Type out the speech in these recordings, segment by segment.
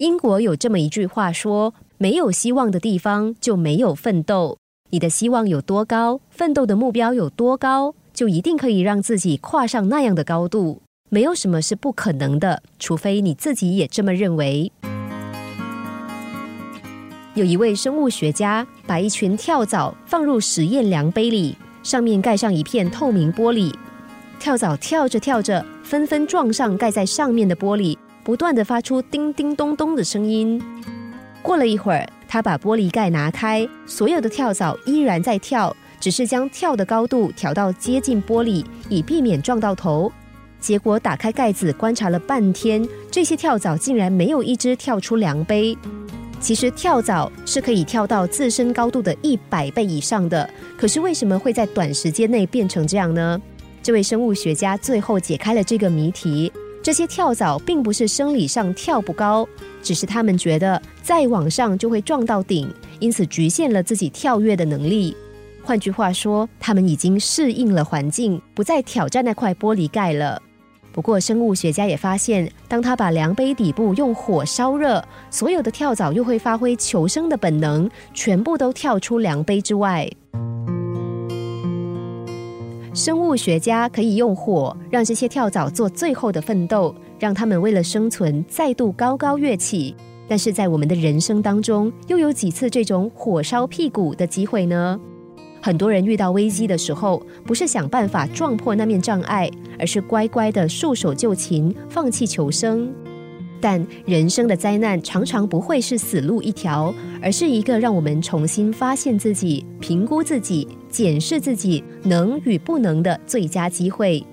英国有这么一句话说：“没有希望的地方就没有奋斗。你的希望有多高，奋斗的目标有多高，就一定可以让自己跨上那样的高度。没有什么是不可能的，除非你自己也这么认为。”有一位生物学家把一群跳蚤放入实验量杯里，上面盖上一片透明玻璃。跳蚤跳着跳着，纷纷撞上盖在上面的玻璃。不断的发出叮叮咚咚的声音。过了一会儿，他把玻璃盖拿开，所有的跳蚤依然在跳，只是将跳的高度调到接近玻璃，以避免撞到头。结果打开盖子观察了半天，这些跳蚤竟然没有一只跳出量杯。其实跳蚤是可以跳到自身高度的一百倍以上的，可是为什么会在短时间内变成这样呢？这位生物学家最后解开了这个谜题。这些跳蚤并不是生理上跳不高，只是他们觉得再往上就会撞到顶，因此局限了自己跳跃的能力。换句话说，他们已经适应了环境，不再挑战那块玻璃盖了。不过，生物学家也发现，当他把量杯底部用火烧热，所有的跳蚤又会发挥求生的本能，全部都跳出量杯之外。生物学家可以用火让这些跳蚤做最后的奋斗，让他们为了生存再度高高跃起。但是在我们的人生当中，又有几次这种火烧屁股的机会呢？很多人遇到危机的时候，不是想办法撞破那面障碍，而是乖乖的束手就擒，放弃求生。但人生的灾难常常不会是死路一条，而是一个让我们重新发现自己、评估自己、检视自己能与不能的最佳机会。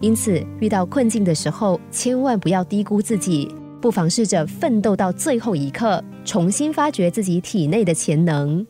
因此，遇到困境的时候，千万不要低估自己，不妨试着奋斗到最后一刻，重新发掘自己体内的潜能。